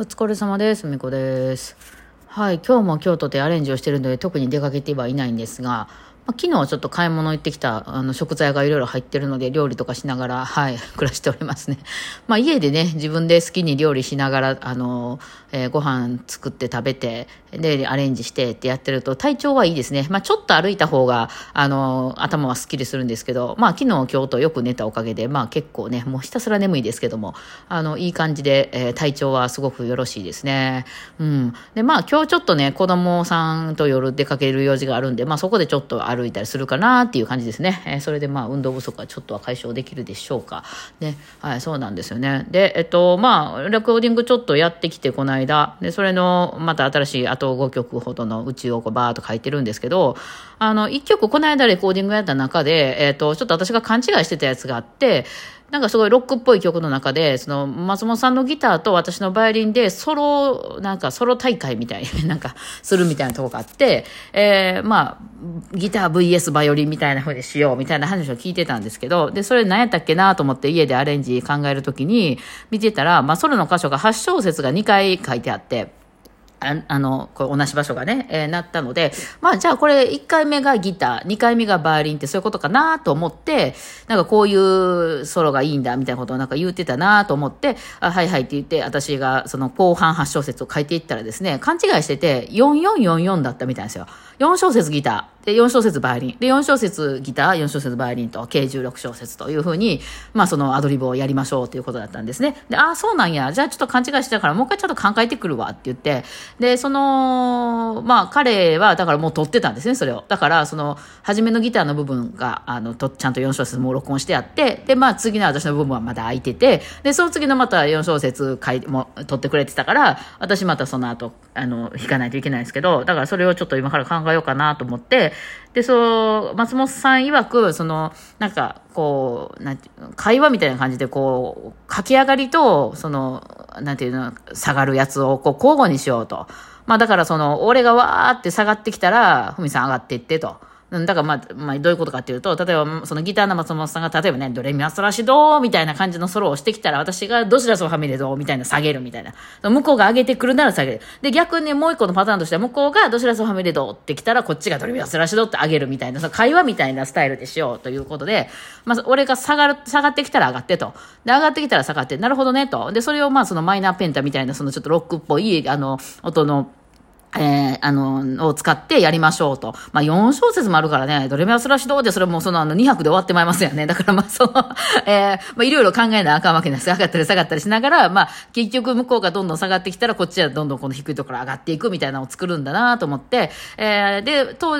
お疲れ様です。みこです。はい、今日も京都でアレンジをしてるので特に出かけてはいないんですが、まあ、昨日ちょっと買い物行ってきたあの食材がいろいろ入ってるので料理とかしながら、はい、暮らしておりますね。まあ家でね、自分で好きに料理しながら、あの、えーご飯作って食べて、で、アレンジしてってやってると体調はいいですね。まあちょっと歩いた方が、あの、頭はスッキリするんですけど、まあ昨日今日とよく寝たおかげで、まあ結構ね、もうひたすら眠いですけども、あの、いい感じで、えー体調はすごくよろしいですね。うん。で、まあ今日ちょっとね、子供さんと夜出かける用事があるんで、まあそこでちょっと歩いたりするかなっていう感じですね。えーそれでまあ運動不足はちょっとは解消できるでしょうか。ね。はい、そうなんですよね。で、えっと、まあ、レコーディングちょっとやってきて、この間。で、それの、また新しいあと5曲ほどのうちをこうバーっと書いてるんですけど、あの、1曲この間レコーディングやった中で、えっと、ちょっと私が勘違いしてたやつがあって、なんかすごいロックっぽい曲の中で、その松本さんのギターと私のバイオリンでソロ、なんかソロ大会みたいになんかするみたいなとこがあって、えー、まあ、ギター VS バイオリンみたいな風にしようみたいな話を聞いてたんですけど、で、それ何やったっけなと思って家でアレンジ考えるときに見てたら、まあソロの箇所が8小節が2回書いてあって、ああの、こう同じ場所がね、えーなったので、まあじゃあこれ1回目がギター、2回目がバイオリンってそういうことかなと思って、なんかこういうソロがいいんだみたいなことをなんか言ってたなと思って、あはいはいって言って、私がその後半8小節を書いていったらですね、勘違いしてて、4444だったみたいなんですよ。4小節ギター、で、4小節バイオリン、で、4小節ギター、4小節バイオリンと、計16小節というふうに、まあそのアドリブをやりましょうということだったんですね。で、ああ、そうなんや。じゃあちょっと勘違いしてたから、もう一回ちょっと考えてくるわって言って、で、その、まあ彼は、だからもう撮ってたんですね、それを。だから、その、初めのギターの部分が、あの、とちゃんと4小節も録音してあって、で、まあ次の私の部分はまだ空いてて、で、その次のまた4小節書いも撮ってくれてたから、私またその後、あの、弾かないといけないんですけど、だからそれをちょっと今から考えようかなと思って、で、そう、松本さん曰く、その、なんか、こう、なんて会話みたいな感じで、こう、駆け上がりと、その、なんていうの、下がるやつを、こう、交互にしようと。まあ、だからその、俺がわーって下がってきたら、ふみさん上がっていってと。うんだからまあ、まあ、どういうことかっていうと、例えば、そのギターの松本さんが、例えばね、ドレミアソラシドーみたいな感じのソロをしてきたら、私がドシラソファミレドーみたいな下げるみたいな。向こうが上げてくるなら下げる。で、逆にもう一個のパターンとしては、向こうがドシラソファミレドーってきたら、こっちがドレミアソラシドーって上げるみたいな、その会話みたいなスタイルでしようということで、まあ、俺が下がる、下がってきたら上がってと。で、上がってきたら下がって、なるほどねと。で、それをまあ、そのマイナーペンタみたいな、そのちょっとロックっぽい、あの、音の、えー、あの、を使ってやりましょうと。まあ、4小節もあるからね、ドレミアスラシドで、それもそのあの2拍で終わってまいりますよね。だからまあ、その、えー、まあ、いろいろ考えなあかんわけなんです。上がったり下がったりしながら、まあ、結局向こうがどんどん下がってきたら、こっちはどんどんこの低いところ上がっていくみたいなのを作るんだなと思って、えー、で、と、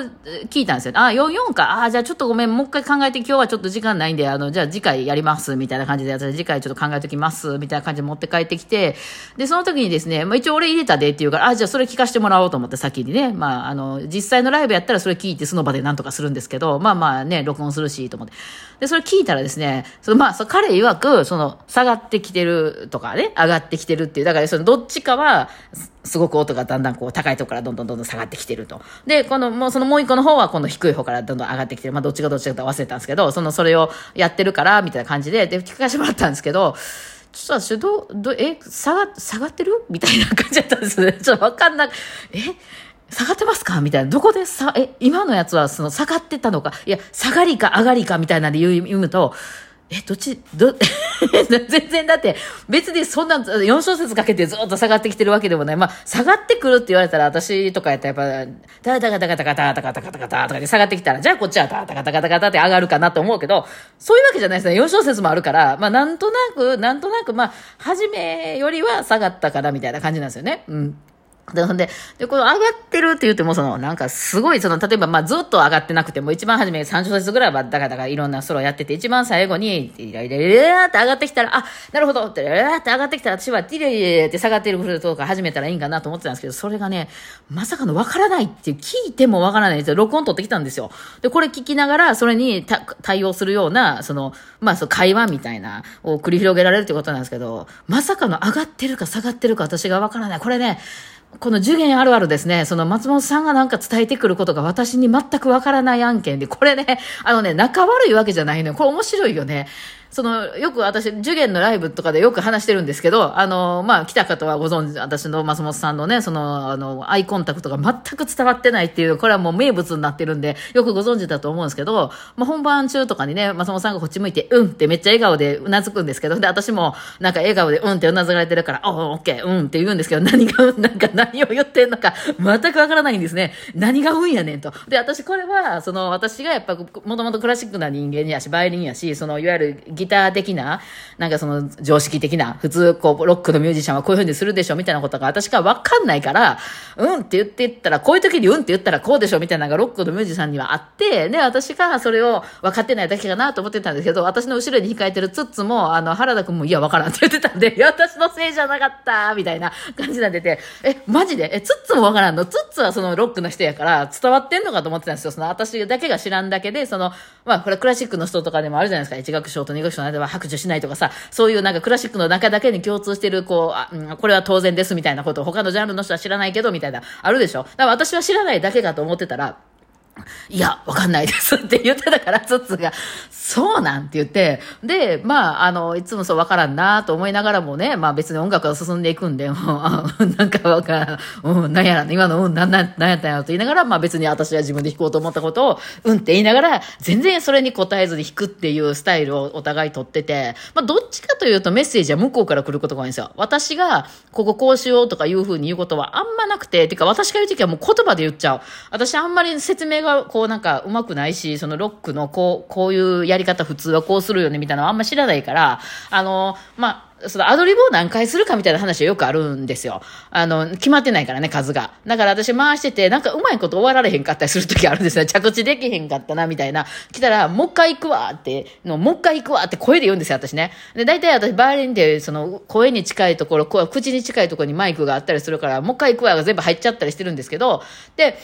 聞いたんですよ。あ、44か。あ、じゃあちょっとごめん、もう一回考えて今日はちょっと時間ないんで、あの、じゃあ次回やります、みたいな感じで、私次回ちょっと考えておきます、みたいな感じで持って帰ってきて、で、その時にですね、まあ、一応俺入れたでって言うから、あ、じゃあそれ聞かせてもらおうと思って先にね、まあ、あの、実際のライブやったらそれ聞いてその場でなんとかするんですけど、まあまあね、録音するし、と思って。で、それ聞いたらですね、そのまあ、そ彼曰く、その、下がってきてるとかね、上がってきてるっていう、だからそのどっちかは、すごく音がだんだんこう高いとこからどんどんどんどん下がってきてると。で、この、もうそのもう一個の方はこの低い方からどんどん上がってきてる。まあどっちがどっちかと忘れたんですけど、そのそれをやってるから、みたいな感じで、で、聞かせてもらったんですけど、ちょっと私、ど、ど、え、下が、下がってる？みたいな感じだったんですね。ちょっとわかんなく、え？下がってますか？みたいな。どこでさ、え、今のやつはその下がってたのか、いや、下がりか上がりかみたいなんで言う言うと、え、どっち、ど、全然だって、別にそんな4小節かけてずっと下がってきてるわけでもない。まあ、下がってくるって言われたら、私とかやったらやっぱ、タタカタカタカタタカタカタカタとかで下がってきたら、じゃあこっちはタタカタカタカタって上がるかなと思うけど、そういうわけじゃないですね。4小節もあるから、まあ、なんとなく、なんとなく、まあ、初めよりは下がったかなみたいな感じなんですよね。うん。で、ほんで、で、この上がってるって言っても、その、なんかすごい、その、例えば、まあ、ずっと上がってなくても、一番初め3小節ぐらいは、だから、だから、いろんなソロやってて、一番最後に、ティライライライラって上がってきたら、あ、なるほど、ティライライラって上がってきたら、私はティライライラって下がってるフルートとか始めたらいいんかなと思ってたんですけど、それがね、まさかのわからないっていう、聞いてもわからないですよ。録音取ってきたんですよ。で、これ聞きながら、それに対応するような、その、まあ、その会話みたいな、を繰り広げられるってことなんですけど、まさかの上がってるか下がってるか私がわからない。これね、この受験あるあるですね。その松本さんがなんか伝えてくることが私に全くわからない案件で、これね、あのね、仲悪いわけじゃないのよ。これ面白いよね。その、よく私、受験のライブとかでよく話してるんですけど、あの、まあ、来た方はご存知、私の松本さんのね、その、あの、アイコンタクトが全く伝わってないっていう、これはもう名物になってるんで、よくご存知だと思うんですけど、まあ、本番中とかにね、松本さんがこっち向いて、うんってめっちゃ笑顔でうなずくんですけど、で、私も、なんか笑顔で、うんってうなずかれてるから、おー、オッケー、うんって言うんですけど、何が、なんか何を言ってんのか、全くわからないんですね。何がうんやねんと。で、私これは、その、私がやっぱ、もともとクラシックな人間やし、バイオリンやし、その、いわゆるギター的な、なんかその、常識的な、普通、こう、ロックのミュージシャンはこういう風にするでしょ、みたいなことが私がわかんないから、うんって言ってったら、こういう時にうんって言ったらこうでしょ、みたいなのがロックのミュージシャンにはあって、で、私がそれを分かってないだけかなと思ってたんですけど、私の後ろに控えてるツッツも、あの、原田くんも、いや、わからんって言ってたんで、いや、私のせいじゃなかった、みたいな感じなってて、え、マジで？え、ツッツもわからんの？ツッツはそのロックの人やから伝わってんのかと思ってたんですよ。その私だけが知らんだけで、その、まあ、これクラシックの人とかでもあるじゃないですか。一学章と二学章の間は白状しないとかさ、そういうなんかクラシックの中だけに共通してる、こう、あ、うん、これは当然ですみたいなことを他のジャンルの人は知らないけど、みたいな、あるでしょ？だから私は知らないだけかと思ってたら、いや、わかんないです。って言ってたから、ツッツが、そうなんって言って、で、まあ、あの、いつもそうわからんなと思いながらもね、まあ別に音楽が進んでいくんで、もう、なんかわからん、うん、なんやら、今の、うん、なん、なん、なんやったんやろと言いながら、まあ別に私は自分で弾こうと思ったことを、うんって言いながら、全然それに答えずに弾くっていうスタイルをお互い取ってて、まあどっちかというとメッセージは向こうから来ることが多いんですよ。私が、こここうしようとかいうふうに言うことはあんまなくて、てか私が言うときはもう言葉で言っちゃう。私あんまり説明がこうなんかうまくないし、そのロックのこう、こういうやり方普通はこうするよねみたいなのあんま知らないから、あの、まあ、そのアドリブを何回するかみたいな話はよくあるんですよ。あの、決まってないからね、数が。だから私回してて、なんかうまいこと終わられへんかったりするときあるんですよ。着地できへんかったな、みたいな。来たら、もう一回行くわって、の、もう一回行くわって声で言うんですよ、私ね。で、大体私、バイオリンで、その、声に近いところ、口に近いところにマイクがあったりするから、もう一回行くわが全部入っちゃったりしてるんですけど、で、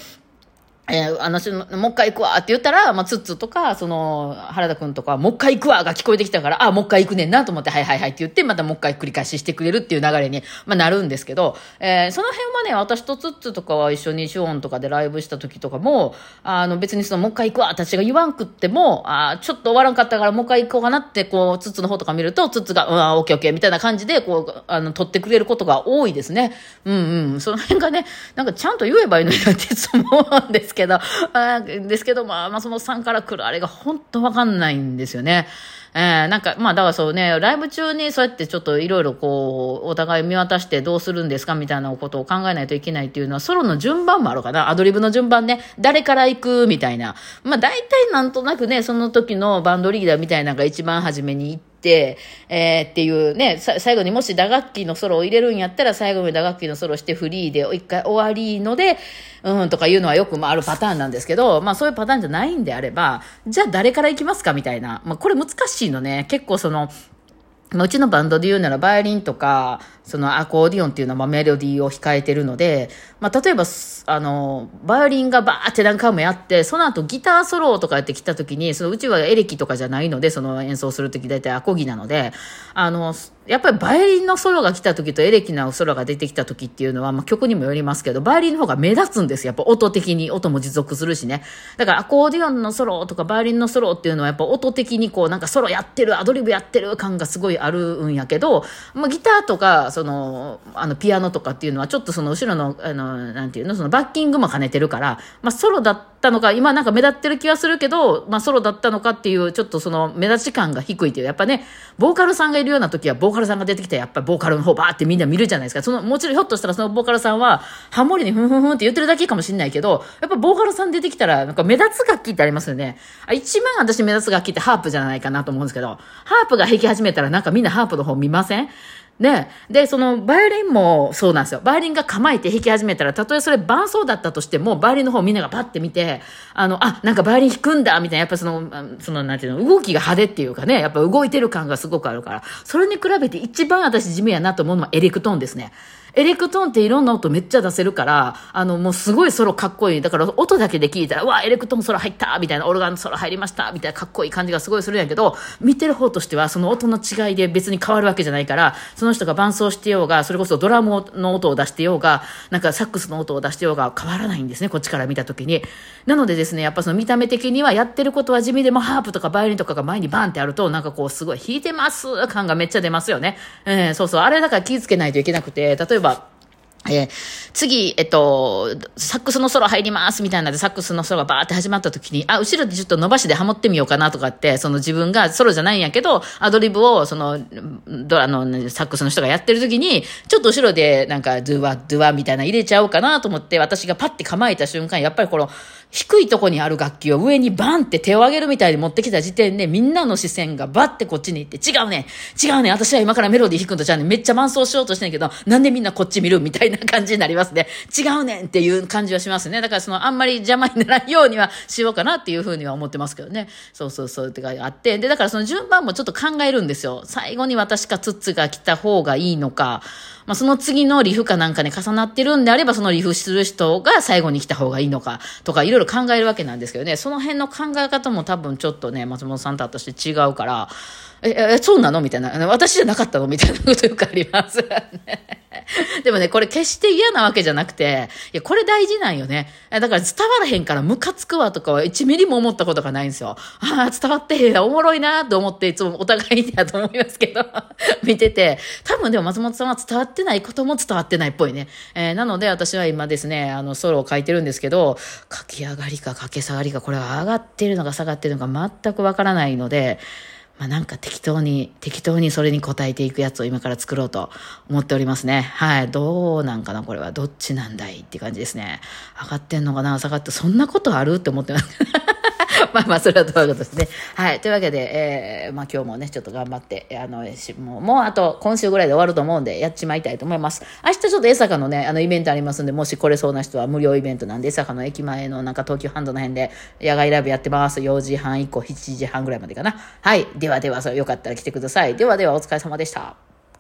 えー、あの、もう一回行くわって言ったら、まあ、ツッツとか、その、原田くんとか、もう一回行くわが聞こえてきたから、あ、もう一回行くねんなと思って、はいはいはいって言って、またもう一回繰り返ししてくれるっていう流れに、まあ、なるんですけど、えー、その辺はね、私とツッツとかは一緒にシオンとかでライブした時とかも、あの、別にその、もう一回行くわ私が言わんくっても、あ、ちょっと終わらんかったからもう一回行こうかなって、こう、ツッツの方とか見ると、ツッツが、うん、オッケーオッケーみたいな感じで、こう、あの、撮ってくれることが多いですね。うんうん。その辺がね、なんかちゃんと言えばいいのになっていつも思うんですけど、けどあですけど、まあ、松本さんから来るあれが本当わかんないんですよね。えー、なんか、まあ、だからそうね、ライブ中にそうやってちょっといろいろこう、お互い見渡してどうするんですかみたいなことを考えないといけないっていうのは、ソロの順番もあるかな。アドリブの順番ね。誰から行くみたいな。まあ、大体なんとなくね、その時のバンドリーダーみたいなのが一番初めに行って、えー、っていうね、最後にもし打楽器のソロを入れるんやったら、最後に打楽器のソロしてフリーで一回終わりので、うんとかいうのはよくまああるパターンなんですけど、まあそういうパターンじゃないんであれば、じゃあ誰から行きますかみたいな。まあこれ難しいのね。結構その、うちのバンドで言うならバイオリンとか、そのアコーディオンっていうのはメロディーを控えてるので、まあ、例えば、あの、バイオリンがバーって何回もやって、その後ギターソロとかやってきた時に、そのうちはエレキとかじゃないので、その演奏する時大体アコギなので、あの、やっぱりバイオリンのソロが来た時とエレキのソロが出てきた時っていうのは、まあ、曲にもよりますけど、バイオリンの方が目立つんです。やっぱ音的に、音も持続するしね。だからアコーディオンのソロとかバイオリンのソロっていうのはやっぱ音的にこうなんかソロやってる、アドリブやってる感がすごいあるんやけど、まあ、ギターとか、その、あの、ピアノとかっていうのはちょっとその後ろの、あの、なんていうの、そのバッキングも兼ねてるから、まあ、ソロだったたのか、今なんか目立ってる気はするけど、まあ、ソロだったのかっていう、ちょっとその目立ち感が低いっていう、やっぱね、ボーカルさんがいるような時は、ボーカルさんが出てきたら、やっぱりボーカルの方バーってみんな見るじゃないですか。その、もちろんひょっとしたらそのボーカルさんは、ハモリにふんふんふんって言ってるだけかもしれないけど、やっぱボーカルさん出てきたら、なんか目立つ楽器ってありますよね。あ、一番私目立つ楽器ってハープじゃないかなと思うんですけど、ハープが弾き始めたらなんかみんなハープの方見ません？ね。で、その、バイオリンもそうなんですよ。バイオリンが構えて弾き始めたら、たとえそれ伴奏だったとしても、バイオリンの方みんながパッて見て、あの、あ、なんかバイオリン弾くんだみたいな、やっぱその、その、なんていうの、動きが派手っていうかね、やっぱ動いてる感がすごくあるから、それに比べて一番私地味やなと思うのはエレクトーンですね。エレクトーンっていろんな音めっちゃ出せるから、あの、もうすごいソロかっこいい。だから音だけで聞いたら、うわ、エレクトーンソロ入ったみたいな、オルガンソロ入りましたみたいなかっこいい感じがすごいするんやけど、見てる方としてはその音の違いで別に変わるわけじゃないから、その人が伴奏してようが、それこそドラムの音を出してようが、なんかサックスの音を出してようが変わらないんですね、こっちから見た時に。なのでですね、やっぱその見た目的にはやってることは地味でもハープとかバイオリンとかが前にバンってあると、なんかこうすごい弾いてます感がめっちゃ出ますよね。えー、そうそう。あれだから気ぃつけないといけなくて、例えば、えー、次、えっと、サックスのソロ入りますみたいなで、サックスのソロがバーって始まった時に、あ、後ろでちょっと伸ばしでハモってみようかなとかって、その自分がソロじゃないんやけど、アドリブを、その、ドラの、サックスの人がやってる時に、ちょっと後ろでなんか、ドゥワ、ドゥワみたいな入れちゃおうかなと思って、私がパッて構えた瞬間、やっぱりこの、低いとこにある楽器を上にバンって手を上げるみたいに持ってきた時点でみんなの視線がバッてこっちに行って違うね違うね私は今からメロディー弾くんとちゃうねめっちゃ伴奏しようとしてんけどなんでみんなこっち見るみたいな感じになりますね。違うねんっていう感じはしますね。だからそのあんまり邪魔にならんようにはしようかなっていうふうには思ってますけどね。そうそうそうってがあって。で、だからその順番もちょっと考えるんですよ。最後に私かツッツが来た方がいいのか。まあ、その次のリフかなんかに重なってるんであれば、そのリフする人が最後に来た方がいいのか、とかいろいろ考えるわけなんですけどね、その辺の考え方も多分ちょっとね、松本さんと私違うから、え、え、そうなの？みたいな。私じゃなかったの？みたいなことよくあります。でもね、これ決して嫌なわけじゃなくて、いや、これ大事なんよね。だから伝わらへんからムカつくわとかは1ミリも思ったことがないんですよ。ああ、伝わってへん、おもろいなと思っていつもお互いにやと思いますけど、見てて、多分でも松本さんは伝わってないことも伝わってないっぽいね。えー、なので私は今ですね、あの、ソロを書いてるんですけど、書き上がりか書き下がりか、これは上がってるのか下がってるのか全くわからないので、まあ、なんか適当に、適当にそれに応えていくやつを今から作ろうと思っておりますね。はい。どうなんかなこれは。どっちなんだいって感じですね。上がってんのかな下がって、そんなことある？って思ってます。まあまあ、それはどういうことですね。はい。というわけで、えー、まあ今日もね、ちょっと頑張って、あの、もう、もうあと今週ぐらいで終わると思うんで、やっちまいたいと思います。明日ちょっと江坂のね、あの、イベントありますんで、もし来れそうな人は無料イベントなんで、江坂の駅前のなんか東急ハンドの辺で、野外ライブやってます。4時半以降、7時半ぐらいまでかな。はい。ではでは、それよかったら来てください。ではでは、お疲れ様でした。